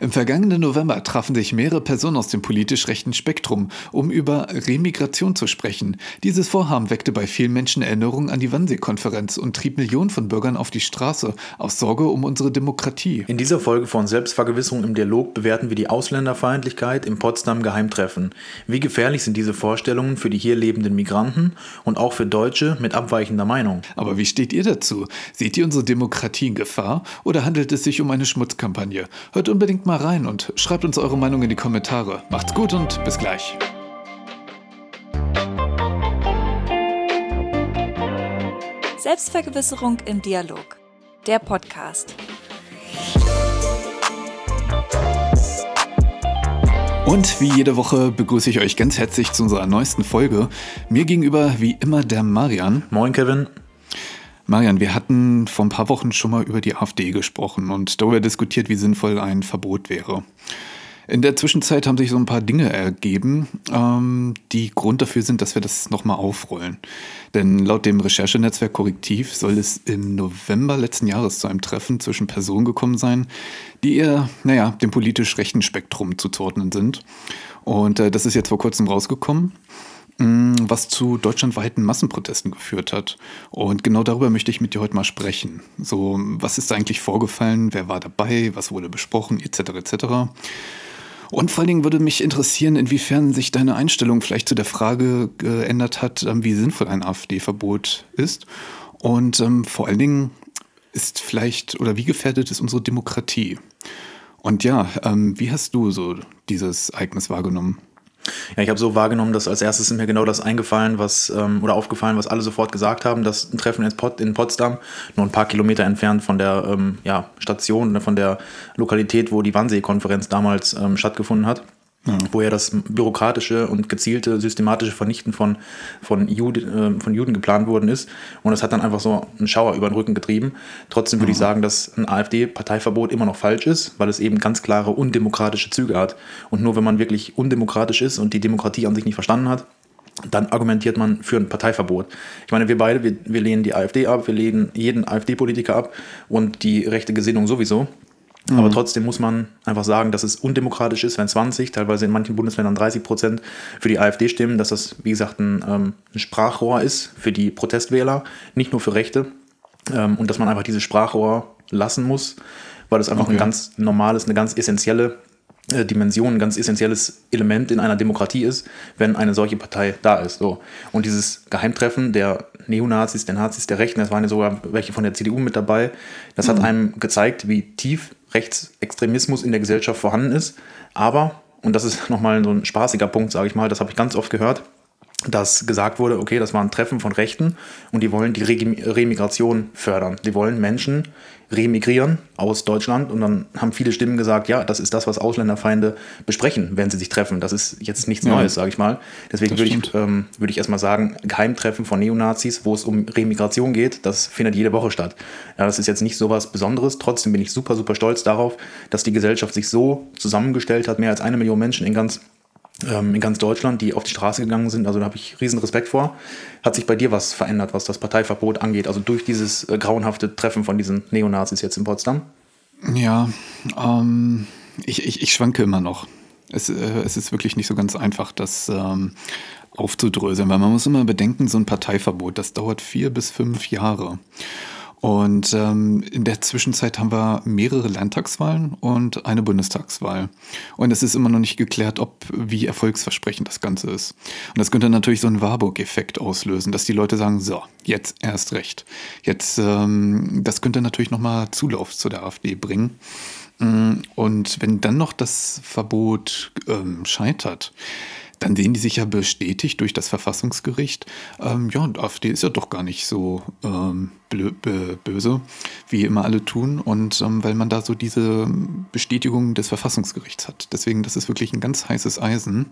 Im vergangenen November trafen sich mehrere Personen aus dem politisch rechten Spektrum, um über Remigration zu sprechen. Dieses Vorhaben weckte bei vielen Menschen Erinnerungen an die Wannsee-Konferenz und trieb Millionen von Bürgern auf die Straße aus Sorge um unsere Demokratie. In dieser Folge von Selbstvergewisserung im Dialog bewerten wir die Ausländerfeindlichkeit im Potsdam Geheimtreffen. Wie gefährlich sind diese Vorstellungen für die hier lebenden Migranten und auch für Deutsche mit abweichender Meinung? Aber wie steht ihr dazu? Seht ihr unsere Demokratie in Gefahr oder handelt es sich um eine Schmutzkampagne? Hört unbedingt mal rein und schreibt uns eure Meinung in die Kommentare. Macht's gut und bis gleich. Selbstvergewisserung im Dialog. Der Podcast. Und wie jede Woche begrüße ich euch ganz herzlich zu unserer neuesten Folge. Mir gegenüber wie immer der Marian. Moin, Kevin. Marian, wir hatten vor ein paar Wochen schon mal über die AfD gesprochen und darüber diskutiert, wie sinnvoll ein Verbot wäre. In der Zwischenzeit haben sich so ein paar Dinge ergeben, ähm, die Grund dafür sind, dass wir das nochmal aufrollen. Denn laut dem Recherchenetzwerk Korrektiv soll es im November letzten Jahres zu einem Treffen zwischen Personen gekommen sein, die eher, naja, dem politisch rechten Spektrum zuzuordnen sind. Und äh, das ist jetzt vor kurzem rausgekommen. Mm, was zu deutschlandweiten Massenprotesten geführt hat. Und genau darüber möchte ich mit dir heute mal sprechen. So, was ist da eigentlich vorgefallen? Wer war dabei? Was wurde besprochen? Etc. etc. Und vor allen Dingen würde mich interessieren, inwiefern sich deine Einstellung vielleicht zu der Frage geändert hat, ähm, wie sinnvoll ein AfD-Verbot ist. Und ähm, vor allen Dingen ist vielleicht oder wie gefährdet ist unsere Demokratie? Und ja, ähm, wie hast du so dieses Ereignis wahrgenommen? Ja, ich habe so wahrgenommen, dass als erstes ist mir genau das eingefallen, was ähm, oder aufgefallen, was alle sofort gesagt haben, dass ein Treffen in, Pot in Potsdam, nur ein paar Kilometer entfernt von der ähm, ja, Station, von der Lokalität, wo die Wannsee-Konferenz damals ähm, stattgefunden hat. Wo ja das bürokratische und gezielte, systematische Vernichten von, von, Jude, äh, von Juden geplant worden ist. Und das hat dann einfach so einen Schauer über den Rücken getrieben. Trotzdem würde ja. ich sagen, dass ein AfD-Parteiverbot immer noch falsch ist, weil es eben ganz klare undemokratische Züge hat. Und nur wenn man wirklich undemokratisch ist und die Demokratie an sich nicht verstanden hat, dann argumentiert man für ein Parteiverbot. Ich meine, wir beide, wir, wir lehnen die AfD ab, wir lehnen jeden AfD-Politiker ab und die rechte Gesinnung sowieso. Mhm. Aber trotzdem muss man einfach sagen, dass es undemokratisch ist, wenn 20, teilweise in manchen Bundesländern 30 Prozent für die AfD stimmen, dass das, wie gesagt, ein, ähm, ein Sprachrohr ist für die Protestwähler, nicht nur für Rechte. Ähm, und dass man einfach dieses Sprachrohr lassen muss, weil es einfach okay. ein ganz normales, eine ganz essentielle äh, Dimension, ein ganz essentielles Element in einer Demokratie ist, wenn eine solche Partei da ist. So. Und dieses Geheimtreffen der Neonazis, der Nazis, der Rechten, es waren ja sogar welche von der CDU mit dabei, das mhm. hat einem gezeigt, wie tief Rechtsextremismus in der Gesellschaft vorhanden ist. Aber, und das ist nochmal so ein spaßiger Punkt, sage ich mal, das habe ich ganz oft gehört, dass gesagt wurde, okay, das war ein Treffen von Rechten und die wollen die Remigration fördern. Die wollen Menschen remigrieren aus Deutschland und dann haben viele Stimmen gesagt, ja, das ist das, was Ausländerfeinde besprechen, wenn sie sich treffen. Das ist jetzt nichts ja. Neues, sage ich mal. Deswegen würde ich, ähm, würd ich erstmal sagen, Geheimtreffen von Neonazis, wo es um Remigration geht, das findet jede Woche statt. Ja, das ist jetzt nicht so was Besonderes. Trotzdem bin ich super, super stolz darauf, dass die Gesellschaft sich so zusammengestellt hat, mehr als eine Million Menschen in ganz ähm, in ganz Deutschland, die auf die Straße gegangen sind. Also da habe ich riesen Respekt vor. Hat sich bei dir was verändert, was das Parteiverbot angeht? Also durch dieses äh, grauenhafte Treffen von diesen Neonazis jetzt in Potsdam? Ja, ähm, ich, ich, ich schwanke immer noch. Es, äh, es ist wirklich nicht so ganz einfach, das ähm, aufzudröseln, weil man muss immer bedenken, so ein Parteiverbot, das dauert vier bis fünf Jahre. Und ähm, in der Zwischenzeit haben wir mehrere Landtagswahlen und eine Bundestagswahl. Und es ist immer noch nicht geklärt, ob wie erfolgsversprechend das Ganze ist. Und das könnte natürlich so einen Warburg-Effekt auslösen, dass die Leute sagen, so, jetzt erst recht. Jetzt, ähm, das könnte natürlich nochmal Zulauf zu der AfD bringen. Mm, und wenn dann noch das Verbot ähm, scheitert, dann sehen die sich ja bestätigt durch das Verfassungsgericht, ähm, ja, und AfD ist ja doch gar nicht so ähm, böse, wie immer alle tun. Und ähm, weil man da so diese Bestätigung des Verfassungsgerichts hat. Deswegen, das ist wirklich ein ganz heißes Eisen.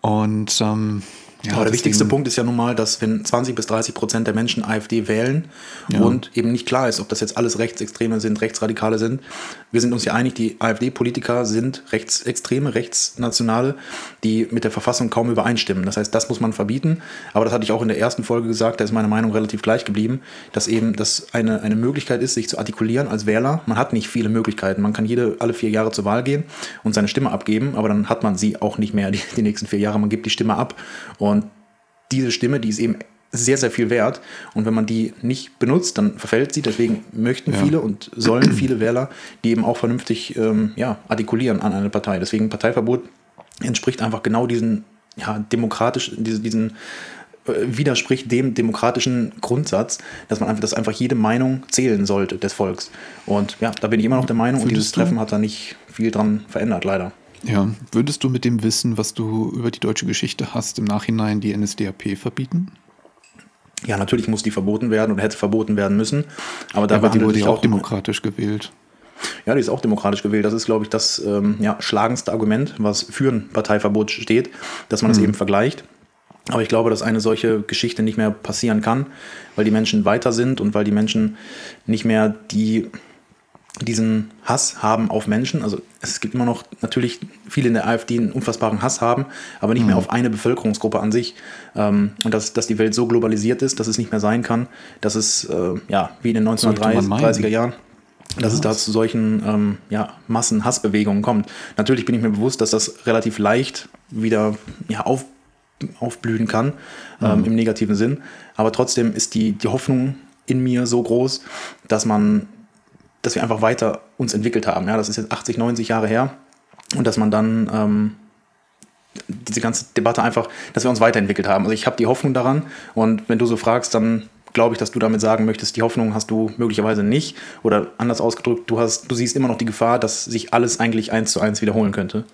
Und ähm, Ja, Aber der wichtigste Punkt ist ja nun mal, dass wenn 20 bis 30 Prozent der Menschen AfD wählen ja. und eben nicht klar ist, ob das jetzt alles Rechtsextreme sind, Rechtsradikale sind, wir sind uns ja einig, die AfD-Politiker sind Rechtsextreme, Rechtsnationale, die mit der Verfassung kaum übereinstimmen. Das heißt, das muss man verbieten. Aber das hatte ich auch in der ersten Folge gesagt, da ist meine Meinung relativ gleich geblieben, dass eben das eine, eine Möglichkeit ist, sich zu artikulieren als Wähler. Man hat nicht viele Möglichkeiten. Man kann jede, alle vier Jahre zur Wahl gehen und seine Stimme abgeben, aber dann hat man sie auch nicht mehr die, die nächsten vier Jahre. Man gibt die Stimme ab und diese Stimme, die ist eben sehr, sehr viel wert. Und wenn man die nicht benutzt, dann verfällt sie. Deswegen möchten ja. viele und sollen viele Wähler die eben auch vernünftig ähm, ja, artikulieren an eine Partei. Deswegen Parteiverbot entspricht einfach genau diesen ja, demokratisch, diesen, diesen äh, widerspricht dem demokratischen Grundsatz, dass man einfach, dass einfach jede Meinung zählen sollte des Volks. Und ja, da bin ich immer noch der Meinung, Findest und dieses Treffen hat da nicht viel dran verändert, leider. Ja, würdest du mit dem Wissen, was du über die deutsche Geschichte hast, im Nachhinein die NSDAP verbieten? Ja, natürlich muss die verboten werden oder hätte verboten werden müssen. Aber da ja, aber die wurde ja auch demokratisch gewählt. Ja, die ist auch demokratisch gewählt. Das ist, glaube ich, das ähm, ja, schlagendste Argument, was für ein Parteiverbot steht, dass man es mhm. eben vergleicht. Aber ich glaube, dass eine solche Geschichte nicht mehr passieren kann, weil die Menschen weiter sind und weil die Menschen nicht mehr die diesen Hass haben auf Menschen. Also es gibt immer noch natürlich viele in der AfD einen unfassbaren Hass haben, aber nicht mhm. mehr auf eine Bevölkerungsgruppe an sich. Ähm, und dass, dass die Welt so globalisiert ist, dass es nicht mehr sein kann, dass es äh, ja wie in den 1930er Jahren dass es da zu solchen ähm, ja, Massenhassbewegungen kommt. Natürlich bin ich mir bewusst, dass das relativ leicht wieder ja, auf, aufblühen kann, ähm, mhm. im negativen Sinn. Aber trotzdem ist die, die Hoffnung in mir so groß, dass man dass wir einfach weiter uns entwickelt haben. Ja, das ist jetzt 80, 90 Jahre her. Und dass man dann ähm, diese ganze Debatte einfach, dass wir uns weiterentwickelt haben. Also ich habe die Hoffnung daran. Und wenn du so fragst, dann glaube ich, dass du damit sagen möchtest, die Hoffnung hast du möglicherweise nicht. Oder anders ausgedrückt, du, hast, du siehst immer noch die Gefahr, dass sich alles eigentlich eins zu eins wiederholen könnte.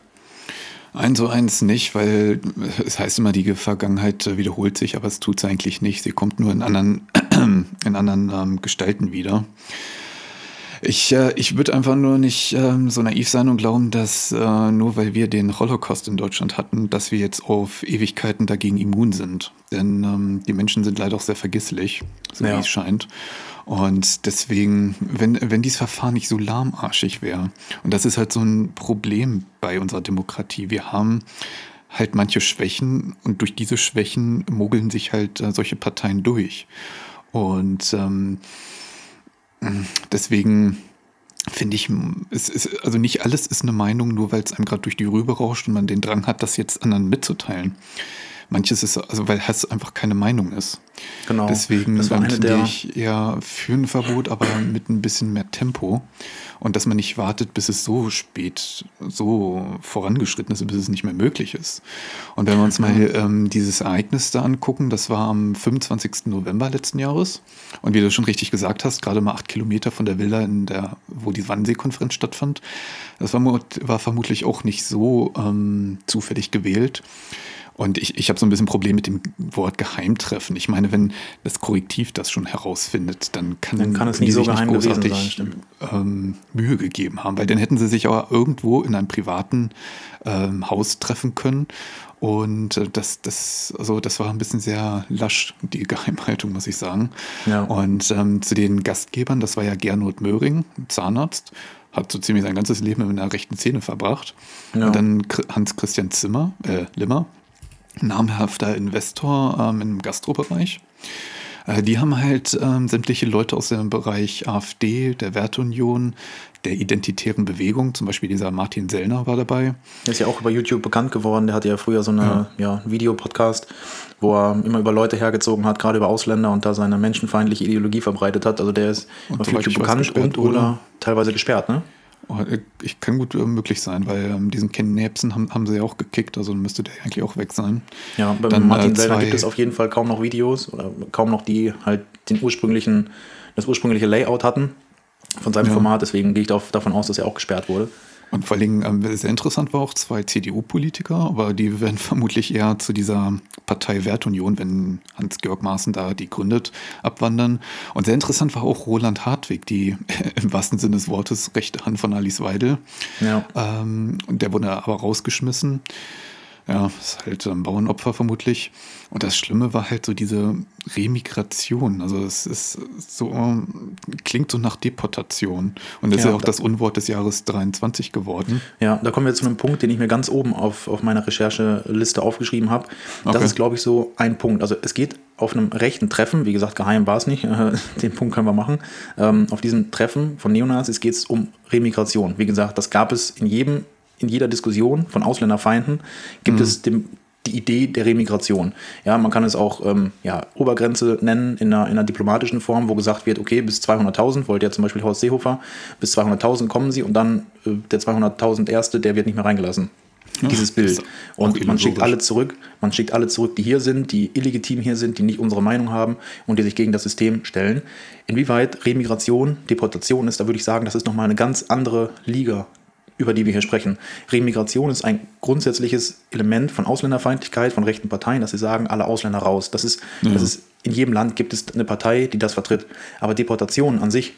Eins zu eins nicht, weil es heißt immer, die Vergangenheit wiederholt sich, aber es tut es eigentlich nicht. Sie kommt nur in anderen, in anderen ähm, Gestalten wieder. Ich, äh, ich würde einfach nur nicht ähm, so naiv sein und glauben, dass äh, nur weil wir den Holocaust in Deutschland hatten, dass wir jetzt auf Ewigkeiten dagegen immun sind. Denn ähm, die Menschen sind leider auch sehr vergesslich, so ja. wie es scheint. Und deswegen, wenn, wenn dieses Verfahren nicht so lahmarschig wäre, und das ist halt so ein Problem bei unserer Demokratie, wir haben halt manche Schwächen und durch diese Schwächen mogeln sich halt äh, solche Parteien durch. Und ähm, Deswegen finde ich, es ist, also nicht alles ist eine Meinung, nur weil es einem gerade durch die Rübe rauscht und man den Drang hat, das jetzt anderen mitzuteilen. Manches ist, also weil Hass einfach keine Meinung ist. Genau. Deswegen das war eine ich eher für ein Verbot, aber mit ein bisschen mehr Tempo. Und dass man nicht wartet, bis es so spät, so vorangeschritten ist, bis es nicht mehr möglich ist. Und wenn wir uns mal ähm, dieses Ereignis da angucken, das war am 25. November letzten Jahres. Und wie du schon richtig gesagt hast, gerade mal acht Kilometer von der Villa, in der, wo die Wannsee-Konferenz stattfand. Das war, war, vermutlich auch nicht so ähm, zufällig gewählt. Und ich, ich habe so ein bisschen Problem mit dem Wort Geheimtreffen. Ich meine, wenn das Korrektiv das schon herausfindet, dann kann, dann kann es nicht so geheim nicht großartig sein, ähm, Mühe gegeben haben, weil dann hätten sie sich auch irgendwo in einem privaten ähm, Haus treffen können. Und äh, das, das, also das war ein bisschen sehr lasch, die Geheimhaltung, muss ich sagen. Ja. Und ähm, zu den Gastgebern, das war ja Gernot Möhring, Zahnarzt, hat so ziemlich sein ganzes Leben in einer rechten Szene verbracht. Ja. Und dann Hans-Christian Zimmer, äh, Limmer, namhafter Investor ähm, im Gastrobereich. Äh, die haben halt ähm, sämtliche Leute aus dem Bereich AfD, der Werteunion, der identitären Bewegung, zum Beispiel dieser Martin Sellner war dabei. Der ist ja auch über YouTube bekannt geworden. Der hatte ja früher so eine ja. ja Videopodcast, wo er immer über Leute hergezogen hat, gerade über Ausländer und da seine menschenfeindliche Ideologie verbreitet hat. Also der ist und auf YouTube bekannt und oder teilweise gesperrt, ne? Oh, ich kann gut äh, möglich sein, weil ähm, diesen Ken Nebsen haben, haben sie ja auch gekickt, also müsste der eigentlich auch weg sein. Ja, bei Dann, Martin äh, Selber gibt es auf jeden Fall kaum noch Videos oder kaum noch die halt den ursprünglichen, das ursprüngliche Layout hatten von seinem ja. Format, deswegen gehe ich davon aus, dass er auch gesperrt wurde. Und vor allem ähm, sehr interessant war auch zwei CDU-Politiker, aber die werden vermutlich eher zu dieser Partei Wertunion, wenn Hans-Georg Maaßen da die gründet, abwandern. Und sehr interessant war auch Roland Hartwig, die im wahrsten Sinne des Wortes rechte Hand von Alice Weidel. Ja. Ähm, der wurde aber rausgeschmissen. Ja, ist halt ein Bauernopfer vermutlich. Und das Schlimme war halt so diese Remigration. Also es ist so, klingt so nach Deportation. Und das ja, ist ja auch das Unwort des Jahres 23 geworden. Ja, da kommen wir zu einem Punkt, den ich mir ganz oben auf, auf meiner Rechercheliste aufgeschrieben habe. Das okay. ist, glaube ich, so ein Punkt. Also es geht auf einem rechten Treffen, wie gesagt, geheim war es nicht, den Punkt können wir machen. Ähm, auf diesem Treffen von Neonazis geht es um Remigration. Wie gesagt, das gab es in jedem in jeder Diskussion von Ausländerfeinden gibt mhm. es dem, die Idee der Remigration. Ja, man kann es auch ähm, ja, Obergrenze nennen in einer, in einer diplomatischen Form, wo gesagt wird, okay, bis 200.000, wollte ja zum Beispiel Horst Seehofer, bis 200.000 kommen sie und dann äh, der 200.000 Erste, der wird nicht mehr reingelassen. Ja, dieses Bild. Und man schickt alle zurück, man schickt alle zurück, die hier sind, die illegitim hier sind, die nicht unsere Meinung haben und die sich gegen das System stellen. Inwieweit Remigration, Deportation ist, da würde ich sagen, das ist nochmal eine ganz andere Liga über die wir hier sprechen. Remigration ist ein grundsätzliches Element von Ausländerfeindlichkeit, von rechten Parteien, dass sie sagen, alle Ausländer raus. Das ist, mhm. das ist, in jedem Land gibt es eine Partei, die das vertritt. Aber Deportation an sich,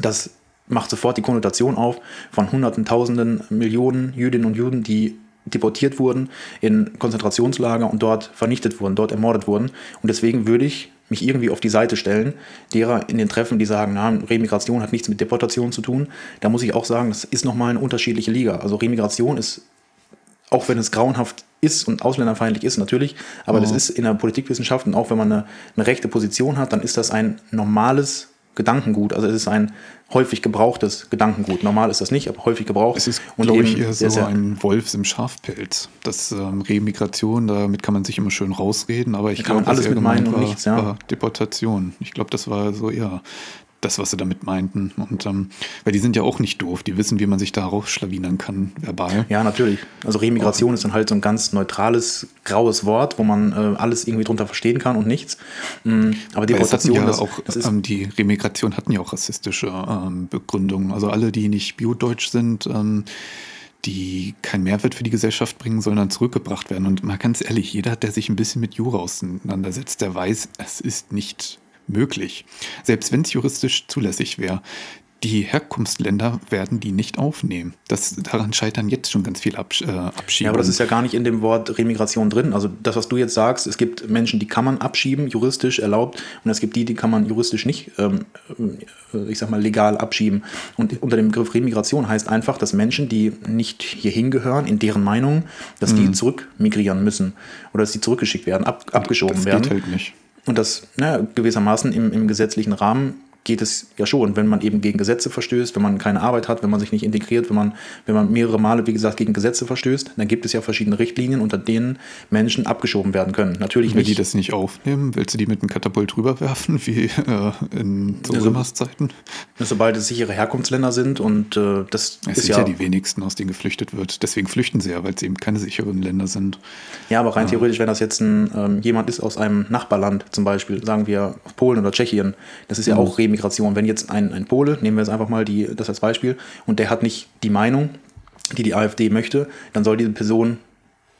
das macht sofort die Konnotation auf von Hunderten, Tausenden, Millionen Jüdinnen und Juden, die deportiert wurden in Konzentrationslager und dort vernichtet wurden, dort ermordet wurden. Und deswegen würde ich mich irgendwie auf die Seite stellen, derer in den Treffen, die sagen, na, Remigration hat nichts mit Deportation zu tun. Da muss ich auch sagen, das ist nochmal eine unterschiedliche Liga. Also Remigration ist, auch wenn es grauenhaft ist und ausländerfeindlich ist, natürlich, aber oh. das ist in der Politikwissenschaft und auch wenn man eine, eine rechte Position hat, dann ist das ein normales Gedankengut. Also es ist ein häufig gebrauchtes Gedankengut. Normal ist das nicht, aber häufig gebraucht. Es ist, glaube ich, eher so ein Wolfs im Schafpelz. Das ähm, Remigration, damit kann man sich immer schön rausreden, aber ich glaube, alles mit meinen und nichts, ja. Deportation. Ich glaube, das war so eher das, was sie damit meinten. Und ähm, weil die sind ja auch nicht doof, die wissen, wie man sich da rausschlawinern kann, verbal. Ja, natürlich. Also Remigration oh. ist dann halt so ein ganz neutrales, graues Wort, wo man äh, alles irgendwie drunter verstehen kann und nichts. Mhm. Aber Deportation, ja das, auch, das ist ähm, die Remigration hatten ja auch rassistische ähm, Begründungen. Also alle, die nicht biodeutsch sind, ähm, die keinen Mehrwert für die Gesellschaft bringen, sondern zurückgebracht werden. Und mal ganz ehrlich, jeder, der sich ein bisschen mit Jura auseinandersetzt, der weiß, es ist nicht möglich, selbst wenn es juristisch zulässig wäre. Die Herkunftsländer werden die nicht aufnehmen. Das, daran scheitern jetzt schon ganz viele Absch äh, Abschiebungen. Ja, aber das ist ja gar nicht in dem Wort Remigration drin. Also das, was du jetzt sagst, es gibt Menschen, die kann man abschieben, juristisch erlaubt, und es gibt die, die kann man juristisch nicht, ähm, äh, ich sag mal, legal abschieben. Und unter dem Begriff Remigration heißt einfach, dass Menschen, die nicht hierhin gehören, in deren Meinung, dass mhm. die zurückmigrieren müssen oder dass sie zurückgeschickt werden, ab, abgeschoben das werden. Das geht halt nicht. Und das na, gewissermaßen im, im gesetzlichen Rahmen geht es ja schon, wenn man eben gegen Gesetze verstößt, wenn man keine Arbeit hat, wenn man sich nicht integriert, wenn man, wenn man mehrere Male, wie gesagt, gegen Gesetze verstößt, dann gibt es ja verschiedene Richtlinien, unter denen Menschen abgeschoben werden können. Natürlich Will nicht. die das nicht aufnehmen? Willst du die mit einem Katapult rüberwerfen, wie äh, in so also? Sobald es sichere Herkunftsländer sind und äh, das es ist ja, ja die wenigsten, aus denen geflüchtet wird. Deswegen flüchten sie ja, weil es eben keine sicheren Länder sind. Ja, aber rein äh. theoretisch, wenn das jetzt ein, ähm, jemand ist aus einem Nachbarland, zum Beispiel, sagen wir Polen oder Tschechien, das ist ja mhm. auch Remi Migration. Wenn jetzt ein, ein Pole, nehmen wir jetzt einfach mal die, das als Beispiel, und der hat nicht die Meinung, die die AfD möchte, dann soll diese Person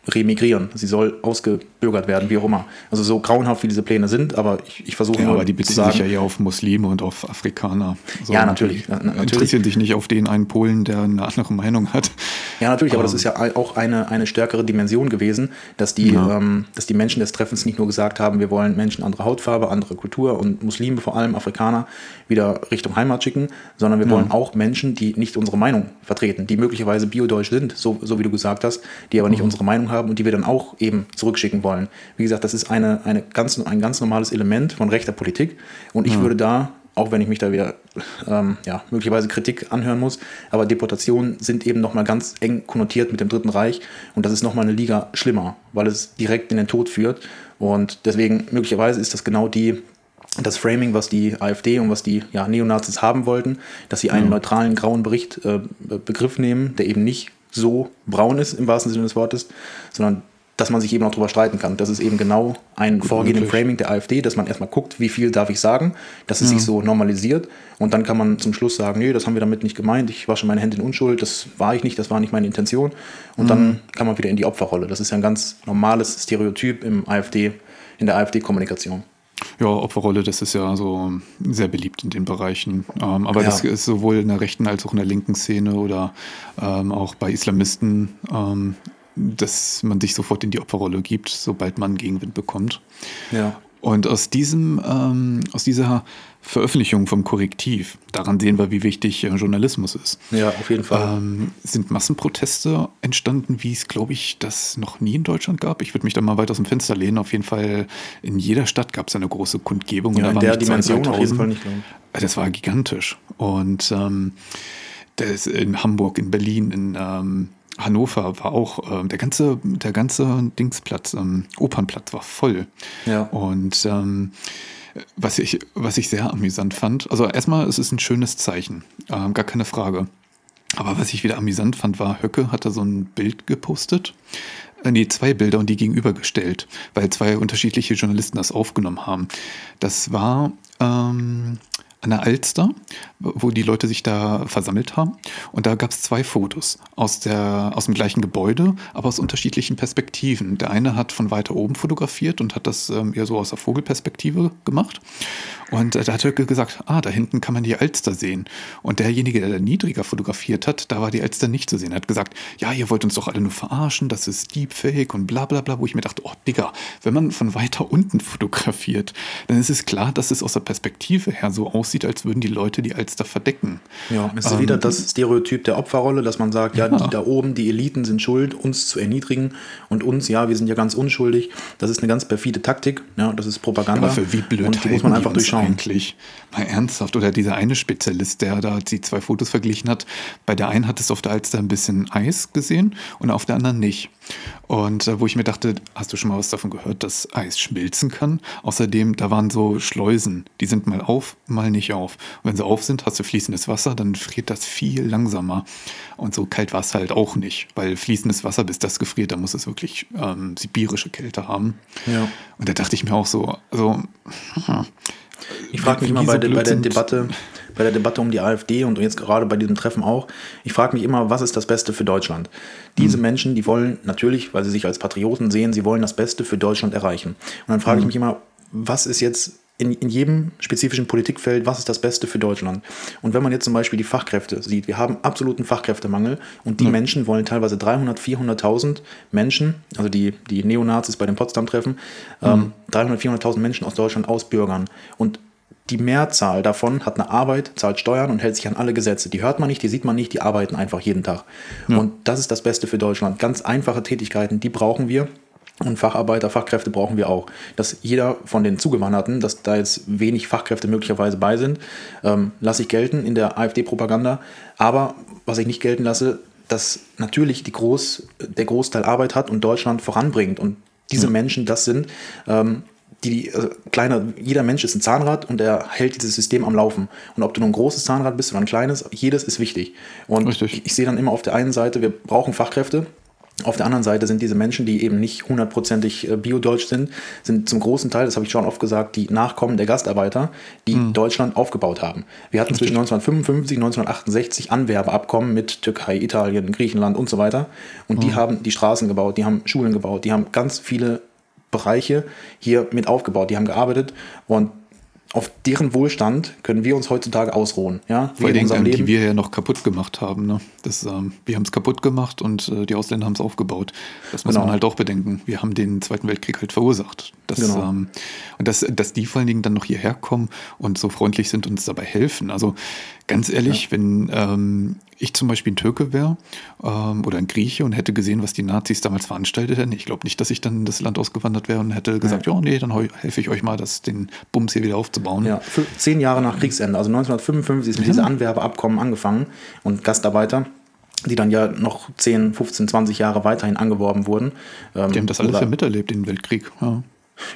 remigrieren. Sie soll ausgebürgert werden, wie auch immer. Also so grauenhaft wie diese Pläne sind, aber ich, ich versuche ja, aber die beziehen sagen, sich ja eher auf Muslime und auf Afrikaner. So, ja, natürlich. Na, natürlich. Interessieren sich nicht auf den einen Polen, der eine andere Meinung hat. Ja, natürlich, aber das ähm. ist ja auch eine, eine stärkere Dimension gewesen, dass die, ja. ähm, dass die Menschen des Treffens nicht nur gesagt haben, wir wollen Menschen anderer Hautfarbe, andere Kultur und Muslime, vor allem Afrikaner, wieder Richtung Heimat schicken, sondern wir ja. wollen auch Menschen, die nicht unsere Meinung vertreten, die möglicherweise biodeutsch sind, so, so wie du gesagt hast, die aber nicht mhm. unsere Meinung haben und die wir dann auch eben zurückschicken wollen. Wie gesagt, das ist eine, eine ganz, ein ganz normales Element von rechter Politik und ich mhm. würde da auch wenn ich mich da wieder ähm, ja, möglicherweise Kritik anhören muss. Aber Deportationen sind eben nochmal ganz eng konnotiert mit dem Dritten Reich und das ist nochmal eine Liga schlimmer, weil es direkt in den Tod führt. Und deswegen möglicherweise ist das genau die, das Framing, was die AfD und was die ja, Neonazis haben wollten, dass sie einen neutralen grauen Bericht, äh, Begriff nehmen, der eben nicht so braun ist im wahrsten Sinne des Wortes, sondern dass man sich eben auch darüber streiten kann. Das ist eben genau ein Vorgehen im Framing der AfD, dass man erstmal guckt, wie viel darf ich sagen, dass es ja. sich so normalisiert und dann kann man zum Schluss sagen, nee, das haben wir damit nicht gemeint, ich wasche meine Hände in Unschuld, das war ich nicht, das war nicht meine Intention und mhm. dann kann man wieder in die Opferrolle. Das ist ja ein ganz normales Stereotyp im AfD, in der AfD-Kommunikation. Ja, Opferrolle, das ist ja so sehr beliebt in den Bereichen. Ähm, aber ja. das ist sowohl in der rechten als auch in der linken Szene oder ähm, auch bei Islamisten ähm, dass man sich sofort in die Opferrolle gibt, sobald man Gegenwind bekommt. Ja. Und aus diesem, ähm, aus dieser Veröffentlichung vom Korrektiv, daran sehen wir, wie wichtig äh, Journalismus ist. Ja, auf jeden Fall. Ähm, sind Massenproteste entstanden, wie es, glaube ich, das noch nie in Deutschland gab. Ich würde mich da mal weit aus dem Fenster lehnen. Auf jeden Fall in jeder Stadt gab es eine große Kundgebung. Ja, Da in waren der Dimension 2.000, auf jeden Fall nicht, äh, Das war gigantisch. Und ähm, das in Hamburg, in Berlin, in ähm, Hannover war auch ähm, der ganze, der ganze Dingsplatz, ähm, Opernplatz war voll. Ja. Und ähm, was ich, was ich sehr amüsant fand, also erstmal, es ist ein schönes Zeichen, ähm, gar keine Frage. Aber was ich wieder amüsant fand, war, Höcke hatte so ein Bild gepostet. Äh, Nee, zwei Bilder und die gegenübergestellt, weil zwei unterschiedliche Journalisten das aufgenommen haben. Das war ähm, an der Alster, wo die Leute sich da versammelt haben. Und da gab es zwei Fotos aus, der, aus dem gleichen Gebäude, aber aus unterschiedlichen Perspektiven. Der eine hat von weiter oben fotografiert und hat das ähm, eher so aus der Vogelperspektive gemacht. Und äh, da hat Höcke gesagt, ah, da hinten kann man die Alster sehen. Und derjenige, der da niedriger fotografiert hat, da war die Alster nicht zu sehen. Er hat gesagt, ja, ihr wollt uns doch alle nur verarschen, das ist Deepfake und bla bla bla, wo ich mir dachte, oh Digga, wenn man von weiter unten fotografiert, dann ist es klar, dass es aus der Perspektive her so aussieht, als würden die Leute die Alster verdecken. Ja, es ist Ähm, wieder das Stereotyp der Opferrolle, dass man sagt, ja, Ja. die da oben, die Eliten sind schuld, uns zu erniedrigen und uns, ja, wir sind ja ganz unschuldig. Das ist eine ganz perfide Taktik, ja, das ist Propaganda. Aber für wie blöd und die muss man einfach durchschauen. eigentlich? Mal ernsthaft. Oder dieser eine Spezialist, der da die zwei Fotos verglichen hat. Bei der einen hat es auf der Alster ein bisschen Eis gesehen und auf der anderen nicht. Und äh, wo ich mir dachte, hast du schon mal was davon gehört, dass Eis schmilzen kann? Außerdem, da waren so Schleusen, die sind mal auf, mal nicht auf. Und wenn sie auf sind, hast du fließendes Wasser, dann friert das viel langsamer. Und so kalt war es halt auch nicht, weil fließendes Wasser, bis das gefriert, da muss es wirklich ähm, sibirische Kälte haben. Ja. Und da dachte ich mir auch so, also hm, Ich frage mich so bei, der- bei der Debatte, bei der Debatte um die AfD und jetzt gerade bei diesem Treffen auch, ich frage mich immer, was ist das Beste für Deutschland? Diese Menschen, die wollen natürlich, weil sie sich als Patrioten sehen, sie wollen das Beste für Deutschland erreichen. Und dann frage ich mich immer, was ist jetzt in, in jedem spezifischen Politikfeld, was ist das Beste für Deutschland? Und wenn man jetzt zum Beispiel die Fachkräfte sieht, wir haben absoluten Fachkräftemangel und die Menschen wollen teilweise 300, 400.000 Menschen, also die, die Neonazis bei dem Potsdam-Treffen, ähm, 300, 400.000 Menschen aus Deutschland ausbürgern. Und die Mehrzahl davon hat eine Arbeit, zahlt Steuern und hält sich an alle Gesetze. Die hört man nicht, die sieht man nicht, die arbeiten einfach jeden Tag. Und das ist das Beste für Deutschland. Ganz einfache Tätigkeiten, die brauchen wir. Und Facharbeiter, Fachkräfte brauchen wir auch. Dass jeder von den Zugewanderten, dass da jetzt wenig Fachkräfte möglicherweise bei sind, ähm, lasse ich gelten in der AfD-Propaganda. Aber was ich nicht gelten lasse, dass natürlich Groß, der Großteil Arbeit hat und Deutschland voranbringt. Und diese Menschen, das sind ähm, die, also kleiner, jeder Mensch ist ein Zahnrad und er hält dieses System am Laufen. Und ob du nur ein großes Zahnrad bist oder ein kleines, jedes ist wichtig. Und Richtig. ich, ich sehe dann immer auf der einen Seite, wir brauchen Fachkräfte. Auf der anderen Seite sind diese Menschen, die eben nicht hundertprozentig äh, biodeutsch sind, sind zum großen Teil, das habe ich schon oft gesagt, die Nachkommen der Gastarbeiter, die Deutschland aufgebaut haben. Wir hatten zwischen 1955 und 1968 Anwerbeabkommen mit Türkei, Italien, Griechenland und so weiter. Und die haben die Straßen gebaut, die haben Schulen gebaut, die haben ganz viele Bereiche hier mit aufgebaut. Die haben gearbeitet und auf deren Wohlstand können wir uns heutzutage ausruhen. Ja? Vor allem, ähm, die wir ja noch kaputt gemacht haben. Ne? Das, ähm, wir haben es kaputt gemacht und äh, die Ausländer haben es aufgebaut. Das muss Genau. man halt auch bedenken. Wir haben den Zweiten Weltkrieg halt verursacht. Das, Genau. ähm, und dass, dass die vor allen Dingen dann noch hierher kommen und so freundlich sind und uns dabei helfen. Also ganz ehrlich, wenn ähm, ich zum Beispiel ein Türke wäre ähm, oder ein Grieche und hätte gesehen, was die Nazis damals veranstaltet hätten, ich glaube nicht, dass ich dann in das Land ausgewandert wäre und hätte gesagt, ja, nee, dann helfe ich euch mal, das, den Bums hier wieder aufzubauen. Ja, fü- zehn Jahre nach Kriegsende, also 1955 ist mit diese Anwerbeabkommen angefangen und Gastarbeiter, die dann ja noch 10, 15, 20 Jahre weiterhin angeworben wurden. ähm, Die haben das alles ja miterlebt, den Weltkrieg. Ja.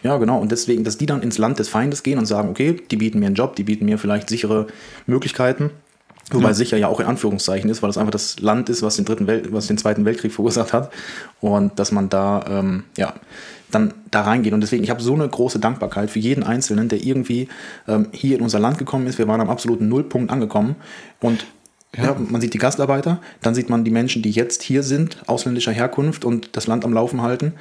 Ja, genau. Und deswegen, dass die dann ins Land des Feindes gehen und sagen, okay, die bieten mir einen Job, die bieten mir vielleicht sichere Möglichkeiten. Wobei sicher ja auch in Anführungszeichen ist, weil das einfach das Land ist, was den dritten Welt, was den Zweiten Weltkrieg verursacht hat. Und dass man da, ähm, ja, dann da reingeht. Und deswegen, ich habe so eine große Dankbarkeit für jeden Einzelnen, der irgendwie ähm, hier in unser Land gekommen ist. Wir waren am absoluten Nullpunkt angekommen. Und Ja. ja. man sieht die Gastarbeiter, dann sieht man die Menschen, die jetzt hier sind, ausländischer Herkunft und das Land am Laufen halten.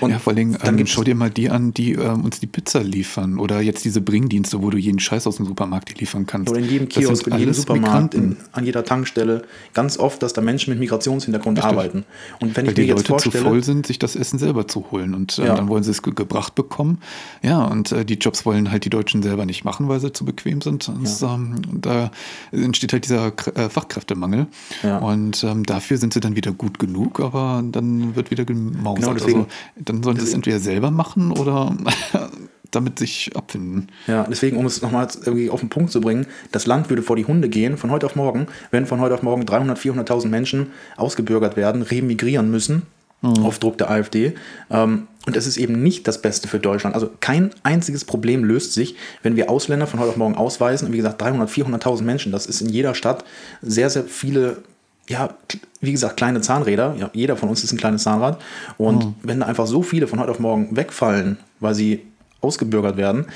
Und ja, vor allem, dann ähm, schau dir mal die an, die ähm, uns die Pizza liefern oder jetzt diese Bringdienste, wo du jeden Scheiß aus dem Supermarkt liefern kannst. Oder in jedem Kiosk, in jedem Supermarkt, in, an jeder Tankstelle. Ganz oft, dass da Menschen mit Migrationshintergrund Richtig. arbeiten. Und wenn Weil ich mir die Leute zu voll sind, sich das Essen selber zu holen und äh, ja. dann wollen sie es ge gebracht bekommen. Ja, und äh, die Jobs wollen halt die Deutschen selber nicht machen, weil sie zu bequem sind. Und, ja. ähm, da entsteht halt dieser äh, Fachkräftemangel. Ja. Und ähm, dafür sind sie dann wieder gut genug, aber dann wird wieder gemausert. Genau, deswegen, also, dann sollen sie es entweder selber machen oder damit sich abfinden. Ja, deswegen, um es nochmal irgendwie auf den Punkt zu bringen, das Land würde vor die Hunde gehen von heute auf morgen, wenn von heute auf morgen 300, 400.000 Menschen ausgebürgert werden, remigrieren müssen mhm. auf Druck der AfD. Ähm, und es ist eben nicht das Beste für Deutschland. Also kein einziges Problem löst sich, wenn wir Ausländer von heute auf morgen ausweisen. Und wie gesagt, 300, 400.000 Menschen, das ist in jeder Stadt sehr, sehr viele ja, wie gesagt, kleine Zahnräder. Ja, jeder von uns ist ein kleines Zahnrad. Und mhm. wenn da einfach so viele von heute auf morgen wegfallen, weil sie ausgebürgert werden,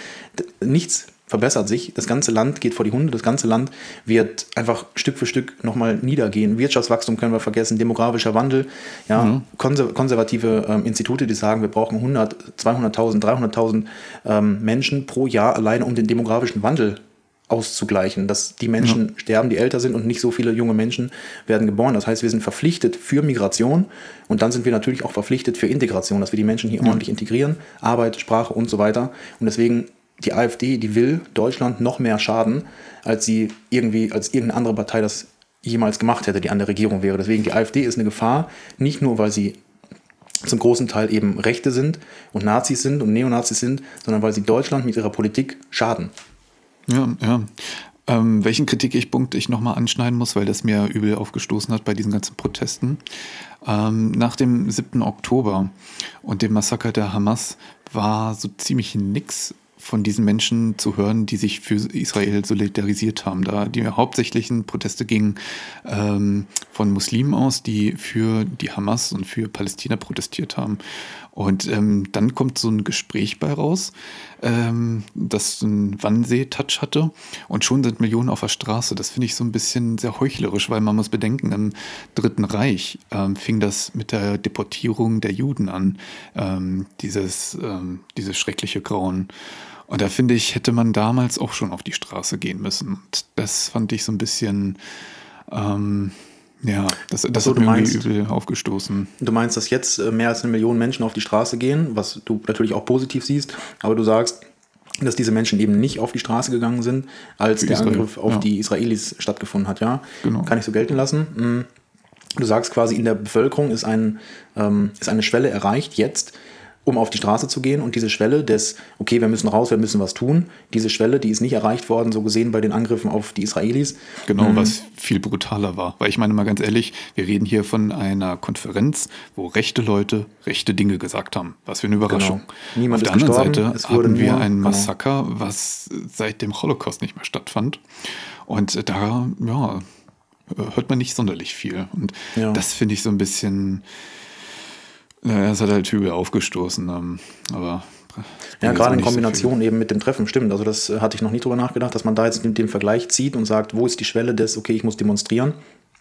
nichts verbessert sich. Das ganze Land geht vor die Hunde. Das ganze Land wird einfach Stück für Stück nochmal niedergehen. Wirtschaftswachstum können wir vergessen, demografischer Wandel. Ja, mhm. konservative ähm, Institute, die sagen, wir brauchen 100, 200.000, 300.000 ähm, Menschen pro Jahr alleine, um den demografischen Wandel auszugleichen, dass die Menschen ja. sterben, die älter sind und nicht so viele junge Menschen werden geboren. Das heißt, wir sind verpflichtet für Migration und dann sind wir natürlich auch verpflichtet für Integration, dass wir die Menschen hier ja. ordentlich integrieren, Arbeit, Sprache und so weiter. Und deswegen die AfD, die will Deutschland noch mehr schaden, als sie irgendwie, als irgendeine andere Partei das jemals gemacht hätte, die an der Regierung wäre. Deswegen die AfD ist eine Gefahr, nicht nur, weil sie zum großen Teil eben Rechte sind und Nazis sind und Neonazis sind, sondern weil sie Deutschland mit ihrer Politik schaden. Ja, ja. Ähm, welchen Kritikpunkt ich nochmal anschneiden muss, weil das mir übel aufgestoßen hat bei diesen ganzen Protesten. Ähm, nach dem 7. Oktober und dem Massaker der Hamas war so ziemlich nix von diesen Menschen zu hören, die sich für Israel solidarisiert haben. Da die hauptsächlichen Proteste gingen ähm, von Muslimen aus, die für die Hamas und für Palästina protestiert haben. Und ähm, dann kommt so ein Gespräch bei raus, ähm, das einen Wannsee-Touch hatte. Und schon sind Millionen auf der Straße. Das finde ich so ein bisschen sehr heuchlerisch, weil man muss bedenken, im Dritten Reich ähm, fing das mit der Deportierung der Juden an, ähm, dieses, ähm, dieses schreckliche Grauen. Und da finde ich, hätte man damals auch schon auf die Straße gehen müssen. Und das fand ich so ein bisschen, ähm, ja, das, das so, hat mir meinst, übel aufgestoßen. Du meinst, dass jetzt äh, mehr als eine Million Menschen auf die Straße gehen, was du natürlich auch positiv siehst, aber du sagst, dass diese Menschen eben nicht auf die Straße gegangen sind, als Für der Israel, Angriff auf ja. die Israelis stattgefunden hat, ja? Genau. Kann ich so gelten lassen. Hm. Du sagst quasi, in der Bevölkerung ist, ein, ähm, ist eine Schwelle erreicht jetzt, um auf die Straße zu gehen. Und diese Schwelle des, okay, wir müssen raus, wir müssen was tun, diese Schwelle, die ist nicht erreicht worden, so gesehen bei den Angriffen auf die Israelis. Genau, mhm. was viel brutaler war. Weil ich meine mal ganz ehrlich, wir reden hier von einer Konferenz, wo rechte Leute rechte Dinge gesagt haben. Was für eine Überraschung. Genau. Niemand auf der anderen Seite haben wir nur, ein genau. Massaker, genau. was seit dem Holocaust nicht mehr stattfand. Und da, ja, hört man nicht sonderlich viel. Und ja. das finde ich so ein bisschen ja, es hat halt übel aufgestoßen, ähm, aber. Ja, gerade in Kombination so eben mit dem Treffen, stimmt. Also das äh, hatte ich noch nie drüber nachgedacht, dass man da jetzt den Vergleich zieht und sagt, wo ist die Schwelle des, okay, ich muss demonstrieren.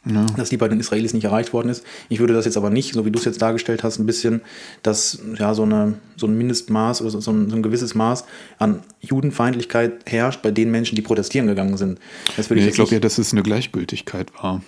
Ja. dass die bei den Israelis nicht erreicht worden ist. Ich würde das jetzt aber nicht, so wie du es jetzt dargestellt hast, ein bisschen, dass ja so, eine, so ein Mindestmaß oder so ein, so ein gewisses Maß an Judenfeindlichkeit herrscht bei den Menschen, die protestieren gegangen sind. Das würde ich, ich glaube ja, dass es eine Gleichgültigkeit war.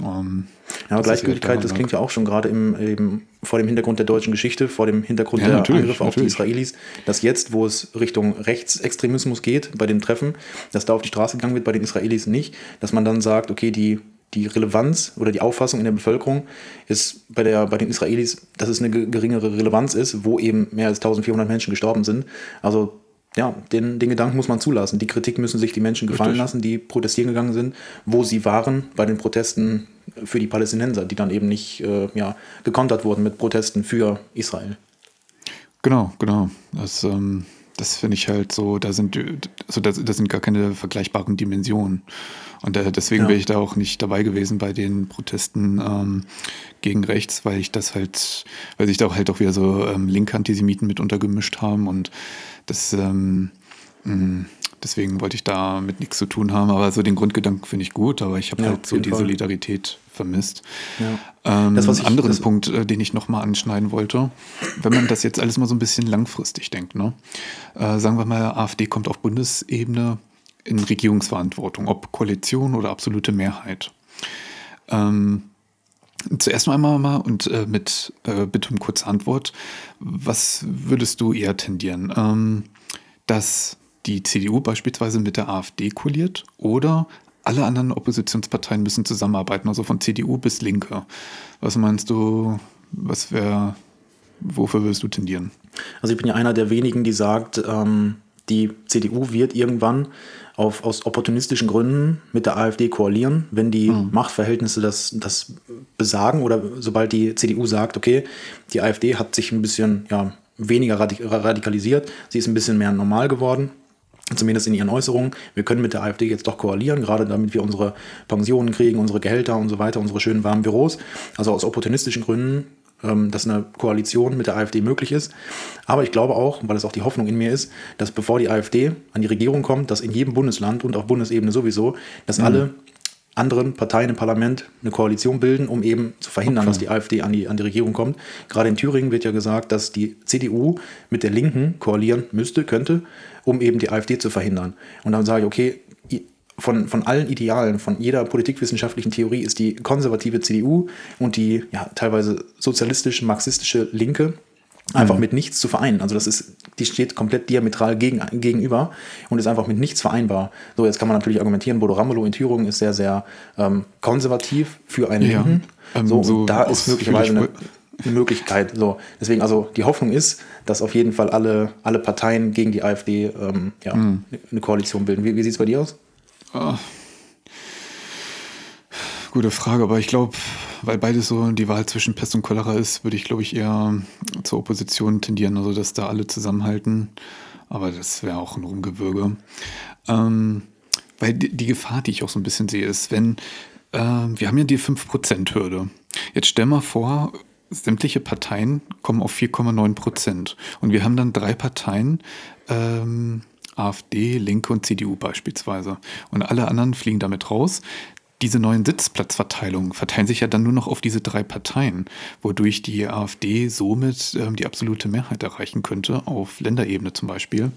Um, ja, aber Gleichgültigkeit, das klingt ja auch schon gerade im, eben vor dem Hintergrund der deutschen Geschichte, vor dem Hintergrund ja, der Angriffe auf die Israelis, dass jetzt, wo es Richtung Rechtsextremismus geht, bei den Treffen, dass da auf die Straße gegangen wird, bei den Israelis nicht, dass man dann sagt, okay, die, die Relevanz oder die Auffassung in der Bevölkerung ist bei, der, bei den Israelis, dass es eine geringere Relevanz ist, wo eben mehr als 1400 Menschen gestorben sind. Also ja, den, den Gedanken muss man zulassen. Die Kritik müssen sich die Menschen gefallen Richtig. lassen, die protestieren gegangen sind, wo sie waren bei den Protesten für die Palästinenser, die dann eben nicht äh, ja, gekontert wurden mit Protesten für Israel. Genau, genau. Das, ähm, das finde ich halt so, da sind, also das, das sind gar keine vergleichbaren Dimensionen. Und äh, deswegen ja. wäre ich da auch nicht dabei gewesen bei den Protesten ähm, gegen rechts, weil ich das halt, weil sich da auch halt auch wieder so ähm, linke Antisemiten mit untergemischt haben und das, ähm, mh, Deswegen wollte ich da mit nichts zu tun haben. Aber so den Grundgedanken finde ich gut, aber ich habe Ja, halt so die Fall. Solidarität vermisst. Ja. Ähm, Das, was ich- anderen das- Punkt, äh, den ich nochmal anschneiden wollte, wenn man das jetzt alles mal so ein bisschen langfristig denkt, ne? äh, sagen wir mal, AfD kommt auf Bundesebene in Regierungsverantwortung, ob Koalition oder absolute Mehrheit. Ähm, zuerst noch einmal mal und äh, mit äh, bitte um kurze Antwort, was würdest du eher tendieren? Ähm, dass die CDU beispielsweise mit der AfD koaliert oder alle anderen Oppositionsparteien müssen zusammenarbeiten, also von CDU bis Linke. Was meinst du, was wäre, wofür würdest du tendieren? Also ich bin ja einer der wenigen, die sagt, ähm, die CDU wird irgendwann auf, aus opportunistischen Gründen mit der AfD koalieren, wenn die Machtverhältnisse das, das besagen oder sobald die CDU sagt, okay, die AfD hat sich ein bisschen ja, weniger radik radikalisiert, sie ist ein bisschen mehr normal geworden, zumindest in ihren Äußerungen. Wir können mit der AfD jetzt doch koalieren, gerade damit wir unsere Pensionen kriegen, unsere Gehälter und so weiter, unsere schönen warmen Büros. Also aus opportunistischen Gründen, ähm, dass eine Koalition mit der AfD möglich ist. Aber ich glaube auch, weil es auch die Hoffnung in mir ist, dass bevor die AfD an die Regierung kommt, dass in jedem Bundesland und auf Bundesebene sowieso, dass alle anderen Parteien im Parlament eine Koalition bilden, um eben zu verhindern, dass die AfD an die, an die Regierung kommt. Gerade in Thüringen wird ja gesagt, dass die CDU mit der Linken koalieren müsste, könnte, um eben die AfD zu verhindern. Und dann sage ich, okay, von, von allen Idealen, von jeder politikwissenschaftlichen Theorie ist die konservative CDU und die ja, teilweise sozialistisch-marxistische Linke einfach mit nichts zu vereinen. Also das ist, die steht komplett diametral gegen, gegenüber und ist einfach mit nichts vereinbar. So, jetzt kann man natürlich argumentieren, Bodo Ramelow in Thüringen ist sehr, sehr ähm, konservativ für einen Ja, Linken. ähm, so, so und da ist möglicherweise eine, eine Möglichkeit. So, deswegen, also die Hoffnung ist, dass auf jeden Fall alle, alle Parteien gegen die AfD ähm, ja, Hm. eine Koalition bilden. Wie, wie sieht es bei dir aus? Gute Frage, aber ich glaube, weil beides so die Wahl zwischen Pest und Cholera ist, würde ich, glaube ich, eher zur Opposition tendieren, also dass da alle zusammenhalten. Aber das wäre auch ein Rumgewürge. Ähm, weil die, die Gefahr, die ich auch so ein bisschen sehe, ist, wenn ähm, wir haben ja die 5%-Hürde. Jetzt stell mal vor, sämtliche Parteien kommen auf 4,9 Prozent. Und wir haben dann drei Parteien, ähm, AfD, Linke und CDU beispielsweise. Und alle anderen fliegen damit raus. Diese neuen Sitzplatzverteilungen verteilen sich ja dann nur noch auf diese drei Parteien, wodurch die AfD somit ähm, die absolute Mehrheit erreichen könnte, auf Länderebene zum Beispiel.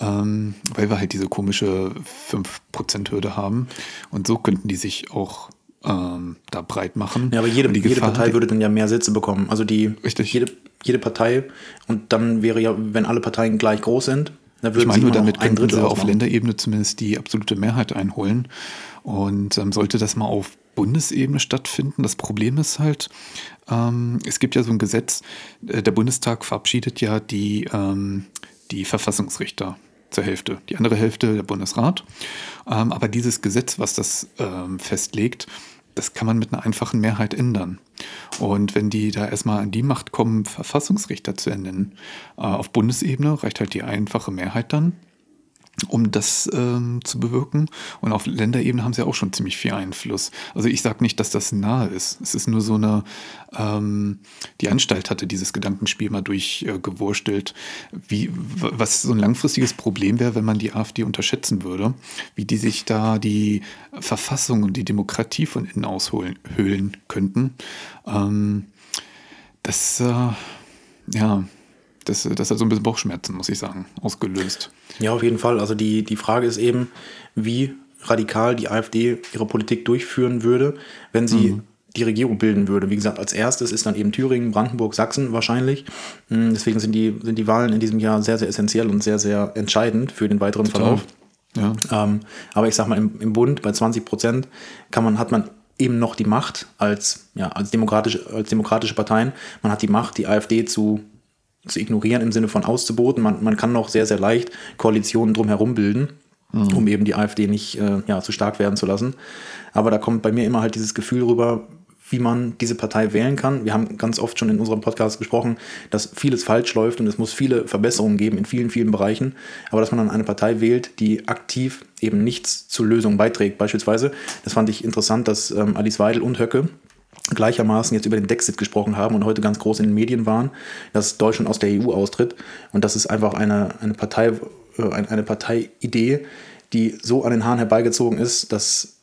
Ähm, weil wir halt diese komische 5%-Hürde haben. Und so könnten die sich auch ähm, da breit machen. Ja, aber jede, jede Gefahr- Partei würde dann ja mehr Sitze bekommen. Also die Richtig. Jede, jede Partei und dann wäre ja, wenn alle Parteien gleich groß sind, dann Ich würden meine, nur damit könnten Drittel sie auf. Länderebene zumindest die absolute Mehrheit einholen. Und ähm, sollte das mal auf Bundesebene stattfinden, das Problem ist halt, ähm, es gibt ja so ein Gesetz, äh, der Bundestag verabschiedet ja die, ähm, die Verfassungsrichter zur Hälfte, die andere Hälfte der Bundesrat. Ähm, aber dieses Gesetz, was das ähm, festlegt, das kann man mit einer einfachen Mehrheit ändern. Und wenn die da erstmal an die Macht kommen, Verfassungsrichter zu ernennen, äh, auf Bundesebene reicht halt die einfache Mehrheit dann, um das ähm, zu bewirken. Und auf Länderebene haben sie auch schon ziemlich viel Einfluss. Also ich sage nicht, dass das nahe ist. Es ist nur so eine, ähm, die Anstalt hatte dieses Gedankenspiel mal durchgewurstelt, wie, w- was so ein langfristiges Problem wäre, wenn man die AfD unterschätzen würde, wie die sich da die Verfassung und die Demokratie von innen ausholen höhlen könnten. Ähm, das, äh, ja, das, das hat so ein bisschen Bauchschmerzen, muss ich sagen, ausgelöst. Ja, auf jeden Fall. Also die, die Frage ist eben, wie radikal die AfD ihre Politik durchführen würde, wenn sie Mhm. die Regierung bilden würde. Wie gesagt, als erstes ist dann eben Thüringen, Brandenburg, Sachsen wahrscheinlich. Mm, Deswegen sind die, sind die Wahlen in diesem Jahr sehr, sehr essentiell und sehr, sehr entscheidend für den weiteren Verlauf. Ja. Ähm, aber ich sag mal, im, im Bund bei 20 Prozent kann man, hat man eben noch die Macht als, ja, als, demokratische, als demokratische Parteien. Man hat die Macht, die AfD zu, zu ignorieren im Sinne von auszuboten. Man, man kann noch sehr, sehr leicht Koalitionen drumherum bilden, um eben die AfD nicht äh, ja, zu stark werden zu lassen. Aber da kommt bei mir immer halt dieses Gefühl rüber, wie man diese Partei wählen kann. Wir haben ganz oft schon in unserem Podcast besprochen, dass vieles falsch läuft und es muss viele Verbesserungen geben in vielen, vielen Bereichen. Aber dass man dann eine Partei wählt, die aktiv eben nichts zur Lösung beiträgt. Beispielsweise, das fand ich interessant, dass ähm, Alice Weidel und Höcke gleichermaßen jetzt über den Dexit gesprochen haben und heute ganz groß in den Medien waren, dass Deutschland aus der EU austritt. Und das ist einfach eine, eine Partei, äh, eine Parteiidee, die so an den Haaren herbeigezogen ist, dass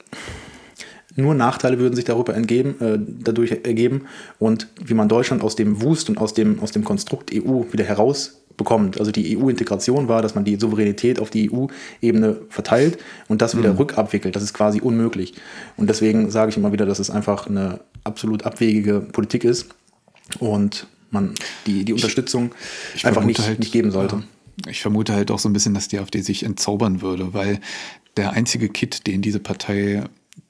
nur Nachteile würden sich darüber entgeben, äh, dadurch ergeben. Und wie man Deutschland aus dem Wust und aus dem, aus dem Konstrukt EU wieder herausbekommt. Also die EU-Integration war, dass man die Souveränität auf die EU-Ebene verteilt und das wieder mhm. rückabwickelt. Das ist quasi unmöglich. Und deswegen sage ich immer wieder, dass es einfach eine absolut abwegige Politik ist und man die, die Unterstützung ich, ich einfach nicht, halt, nicht geben sollte. Ich vermute halt auch so ein bisschen, dass die AfD sich entzaubern würde, weil der einzige Kit, den diese Partei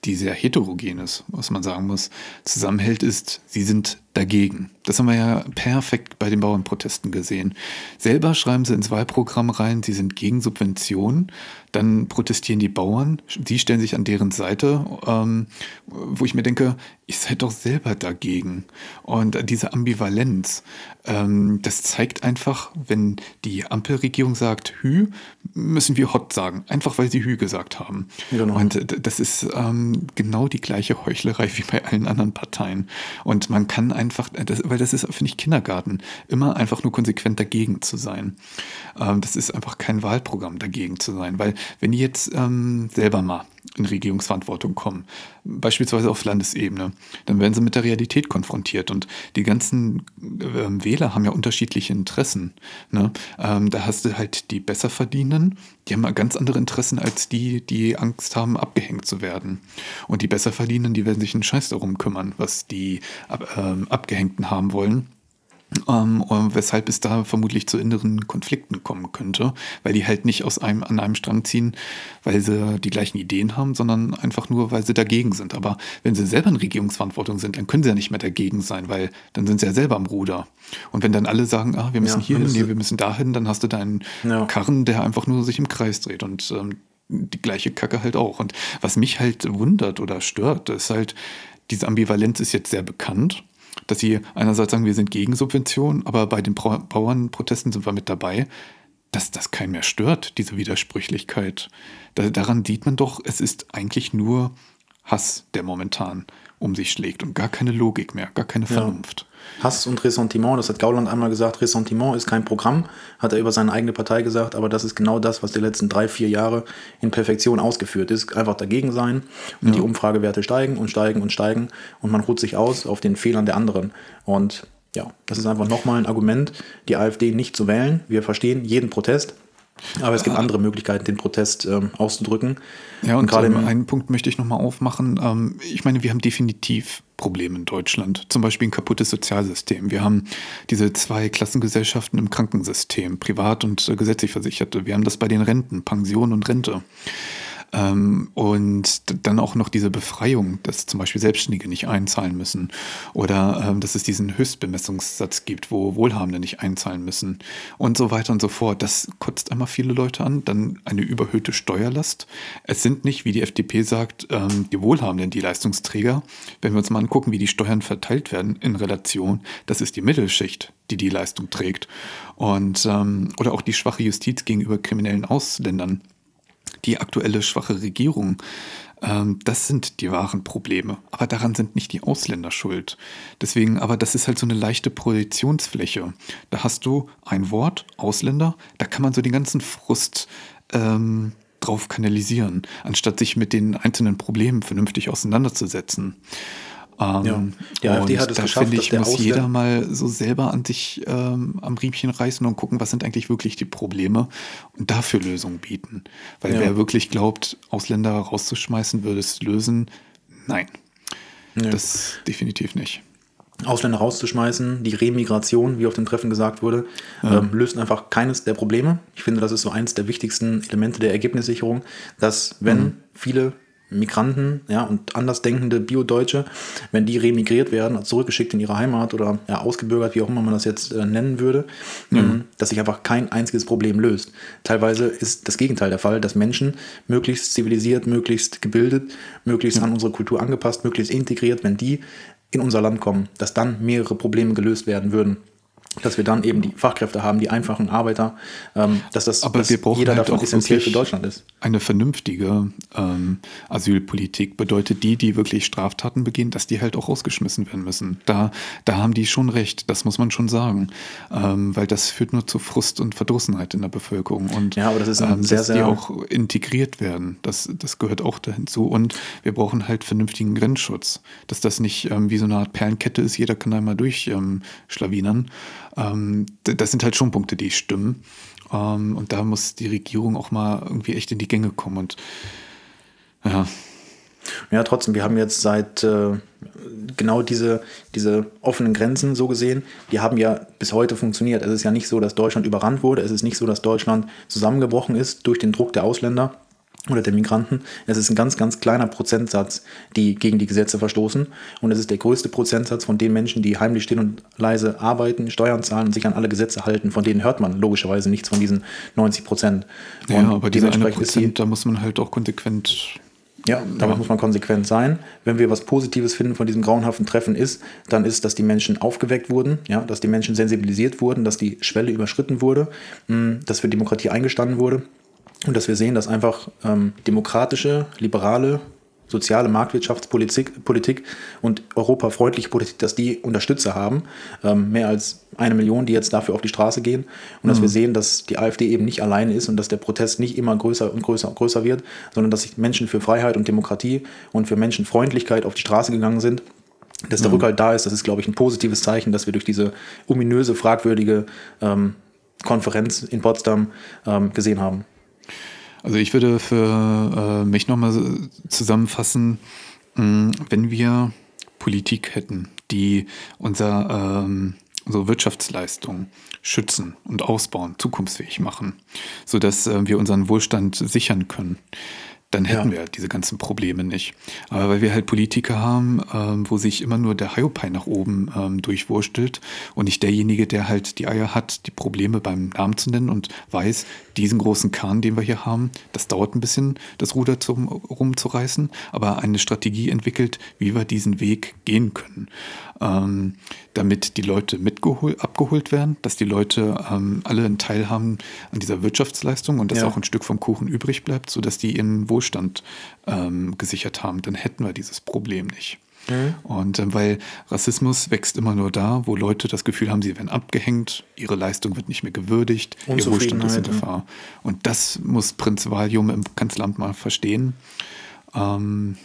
die sehr heterogen ist, was man sagen muss, zusammenhält, ist, sie sind dagegen. Das haben wir ja perfekt bei den Bauernprotesten gesehen. Selber schreiben sie ins Wahlprogramm rein, sie sind gegen Subventionen. Dann protestieren die Bauern, sie stellen sich an deren Seite, ähm, wo ich mir denke, ihr seid doch selber dagegen. Und diese Ambivalenz, ähm, das zeigt einfach, wenn die Ampelregierung sagt Hü, müssen wir Hot sagen, einfach weil sie Hü gesagt haben. Genau. Und das ist ähm, genau die gleiche Heuchlerei wie bei allen anderen Parteien. Und man kann einfach, das, weil das ist, finde ich, Kindergarten, immer einfach nur konsequent dagegen zu sein. Ähm, das ist einfach kein Wahlprogramm, dagegen zu sein, weil wenn die jetzt ähm, selber mal in Regierungsverantwortung kommen, beispielsweise auf Landesebene, dann werden sie mit der Realität konfrontiert und die ganzen äh, Wähler haben ja unterschiedliche Interessen. Ne? Ähm, da hast du halt die Besserverdienenden, die haben ganz andere Interessen als die, die Angst haben, abgehängt zu werden. Und die Besserverdienenden, die werden sich einen Scheiß darum kümmern, was die äh, Abgehängten haben wollen. Ähm, weshalb es da vermutlich zu inneren Konflikten kommen könnte, weil die halt nicht aus einem, an einem Strang ziehen, weil sie die gleichen Ideen haben, sondern einfach nur, weil sie dagegen sind. Aber wenn sie selber in Regierungsverantwortung sind, dann können sie ja nicht mehr dagegen sein, weil dann sind sie ja selber am Ruder. Und wenn dann alle sagen, ah, wir müssen ja, hier hin, nee, wir müssen dahin, dann hast du deinen ja. Karren, der einfach nur sich im Kreis dreht und ähm, die gleiche Kacke halt auch. Und was mich halt wundert oder stört, ist halt, diese Ambivalenz ist jetzt sehr bekannt dass sie einerseits sagen, wir sind gegen Subventionen, aber bei den Bauernprotesten sind wir mit dabei, dass das keinen mehr stört, diese Widersprüchlichkeit. Da, daran sieht man doch, es ist eigentlich nur Hass, der momentan um sich schlägt und gar keine Logik mehr, gar keine Vernunft. Ja. Hass und Ressentiment, das hat Gauland einmal gesagt, Ressentiment ist kein Programm, hat er über seine eigene Partei gesagt, aber das ist genau das, was die letzten drei, vier Jahre in Perfektion ausgeführt ist. Einfach dagegen sein und ja. die Umfragewerte steigen und steigen und steigen und man ruht sich aus auf den Fehlern der anderen. Und ja, das ist einfach nochmal ein Argument, die AfD nicht zu wählen. Wir verstehen jeden Protest, aber es gibt andere Möglichkeiten, den Protest ähm, auszudrücken. Ja, und, und gerade ähm, einen Punkt möchte ich nochmal aufmachen. Ähm, ich meine, wir haben definitiv Probleme in Deutschland. Zum Beispiel ein kaputtes Sozialsystem. Wir haben diese zwei Klassengesellschaften im Krankensystem, privat und äh, gesetzlich Versicherte. Wir haben das bei den Renten, Pension und Rente. Ähm, und dann auch noch diese Befreiung, dass zum Beispiel Selbstständige nicht einzahlen müssen oder ähm, dass es diesen Höchstbemessungssatz gibt, wo Wohlhabende nicht einzahlen müssen und so weiter und so fort. Das kotzt einmal viele Leute an. Dann eine überhöhte Steuerlast. Es sind nicht, wie die FDP sagt, ähm, die Wohlhabenden die Leistungsträger. Wenn wir uns mal angucken, wie die Steuern verteilt werden in Relation, das ist die Mittelschicht, die die Leistung trägt. Und, ähm, oder auch die schwache Justiz gegenüber kriminellen Ausländern die aktuelle schwache Regierung. Ähm, das sind die wahren Probleme. Aber daran sind nicht die Ausländer schuld. Deswegen, aber das ist halt so eine leichte Projektionsfläche. Da hast du ein Wort, Ausländer, da kann man so den ganzen Frust ähm, drauf kanalisieren, anstatt sich mit den einzelnen Problemen vernünftig auseinanderzusetzen. Ähm, ja. Die AfD hat es da geschafft, finde ich, muss Ausländer jeder mal so selber an sich ähm, am Riemchen reißen und gucken, was sind eigentlich wirklich die Probleme und dafür Lösungen bieten. Weil ja. wer wirklich glaubt, Ausländer rauszuschmeißen, würde es lösen, nein. Ja. Das definitiv nicht. Ausländer rauszuschmeißen, die Remigration, wie auf dem Treffen gesagt wurde, ja. ähm, löst einfach keines der Probleme. Ich finde, das ist so eines der wichtigsten Elemente der Ergebnissicherung, dass wenn mhm. viele Migranten ja, und andersdenkende Bio-Deutsche, wenn die remigriert werden, zurückgeschickt in ihre Heimat oder ja, ausgebürgert, wie auch immer man das jetzt äh, nennen würde, mhm. ähm, dass sich einfach kein einziges Problem löst. Teilweise ist das Gegenteil der Fall, dass Menschen möglichst zivilisiert, möglichst gebildet, möglichst mhm. an unsere Kultur angepasst, möglichst integriert, wenn die in unser Land kommen, dass dann mehrere Probleme gelöst werden würden. Dass wir dann eben die Fachkräfte haben, die einfachen Arbeiter, ähm, dass das Aber dass wir brauchen jeder halt davon auch essentiell für Deutschland ist. Eine vernünftige ähm, Asylpolitik bedeutet die, die wirklich Straftaten begehen, dass die halt auch rausgeschmissen werden müssen. Da, da haben die schon recht, das muss man schon sagen. Ähm, weil das führt nur zu Frust und Verdrossenheit in der Bevölkerung. Und Ja, aber das ist ähm, sehr, dass die sehr- auch integriert werden. Das, das gehört auch dahinzu. Und wir brauchen halt vernünftigen Grenzschutz. Dass das nicht ähm, wie so eine Art Perlenkette ist, jeder kann da mal durchschlawinern. Ähm, das sind halt schon Punkte, die stimmen. Ähm, und da muss die Regierung auch mal irgendwie echt in die Gänge kommen. Und ja, Ja, trotzdem, wir haben jetzt seit äh, genau diese, diese offenen Grenzen so gesehen, die haben ja bis heute funktioniert. Es ist ja nicht so, dass Deutschland überrannt wurde. Es ist nicht so, dass Deutschland zusammengebrochen ist durch den Druck der Ausländer oder der Migranten. Es ist ein ganz, ganz kleiner Prozentsatz, die gegen die Gesetze verstoßen. Und es ist der größte Prozentsatz von den Menschen, die heimlich still und leise arbeiten, Steuern zahlen und sich an alle Gesetze halten. Von denen hört man logischerweise nichts von diesen 90 Prozent. ja Und aber diese eine Prozent, da muss man halt auch konsequent ja, damit muss man konsequent sein. Wenn wir was Positives finden von diesem grauenhaften Treffen ist, dann ist, dass die Menschen aufgeweckt wurden, ja, dass die Menschen sensibilisiert wurden, dass die Schwelle überschritten wurde, mh, dass für Demokratie eingestanden wurde und dass wir sehen, dass einfach ähm, demokratische, liberale, soziale Marktwirtschaftspolitik Politik und europafreundliche Politik, dass die Unterstützer haben, ähm, mehr als eine Million, die jetzt dafür auf die Straße gehen und dass wir sehen, dass die AfD eben nicht alleine ist und dass der Protest nicht immer größer und größer und größer wird, sondern dass sich Menschen für Freiheit und Demokratie und für Menschenfreundlichkeit auf die Straße gegangen sind. Dass der Rückhalt da ist, das ist, glaube ich, ein positives Zeichen, dass wir durch diese ominöse, fragwürdige ähm, Konferenz in Potsdam ähm, gesehen haben. Also ich würde für äh, mich nochmal zusammenfassen, mh, wenn wir Politik hätten, die unser, ähm, unsere Wirtschaftsleistung schützen und ausbauen, zukunftsfähig machen, sodass äh, wir unseren Wohlstand sichern können, dann hätten Ja. wir diese ganzen Probleme nicht. Aber weil wir halt Politiker haben, ähm, wo sich immer nur der Hiopai nach oben ähm, durchwurstelt und nicht derjenige, der halt die Eier hat, die Probleme beim Namen zu nennen und weiß, diesen großen Kahn, den wir hier haben, das dauert ein bisschen, das Ruder zum, rumzureißen, aber eine Strategie entwickelt, wie wir diesen Weg gehen können. Ähm, damit die Leute mitgeholt, abgeholt werden, dass die Leute ähm, alle einen Teil haben an dieser Wirtschaftsleistung und dass Ja. auch ein Stück vom Kuchen übrig bleibt, sodass die ihren Wohlstand ähm, gesichert haben, dann hätten wir dieses Problem nicht. Und ähm, weil Rassismus wächst immer nur da, wo Leute das Gefühl haben, sie werden abgehängt, ihre Leistung wird nicht mehr gewürdigt, ihr Wohlstand ist in ja. Gefahr. Und das muss Prinz Valium im Kanzleramt mal verstehen. Ähm,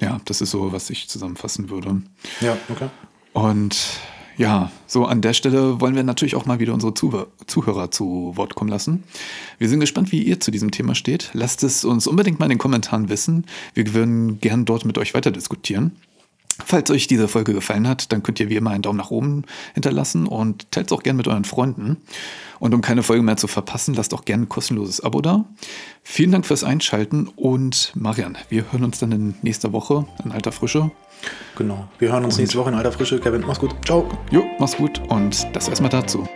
ja, das ist so, was ich zusammenfassen würde. Ja, okay. Und ja, so an der Stelle wollen wir natürlich auch mal wieder unsere Zuh Zuhörer zu Wort kommen lassen. Wir sind gespannt, wie ihr zu diesem Thema steht. Lasst es uns unbedingt mal in den Kommentaren wissen. Wir würden gern dort mit euch weiter diskutieren. Falls euch diese Folge gefallen hat, dann könnt ihr wie immer einen Daumen nach oben hinterlassen und teilt es auch gerne mit euren Freunden. Und um keine Folge mehr zu verpassen, lasst auch gerne ein kostenloses Abo da. Vielen Dank fürs Einschalten und Marian, wir hören uns dann in nächster Woche in alter Frische. Genau. Wir hören uns nächste Woche in alter Frische. Kevin, mach's gut. Ciao. Jo, mach's gut und das erstmal dazu.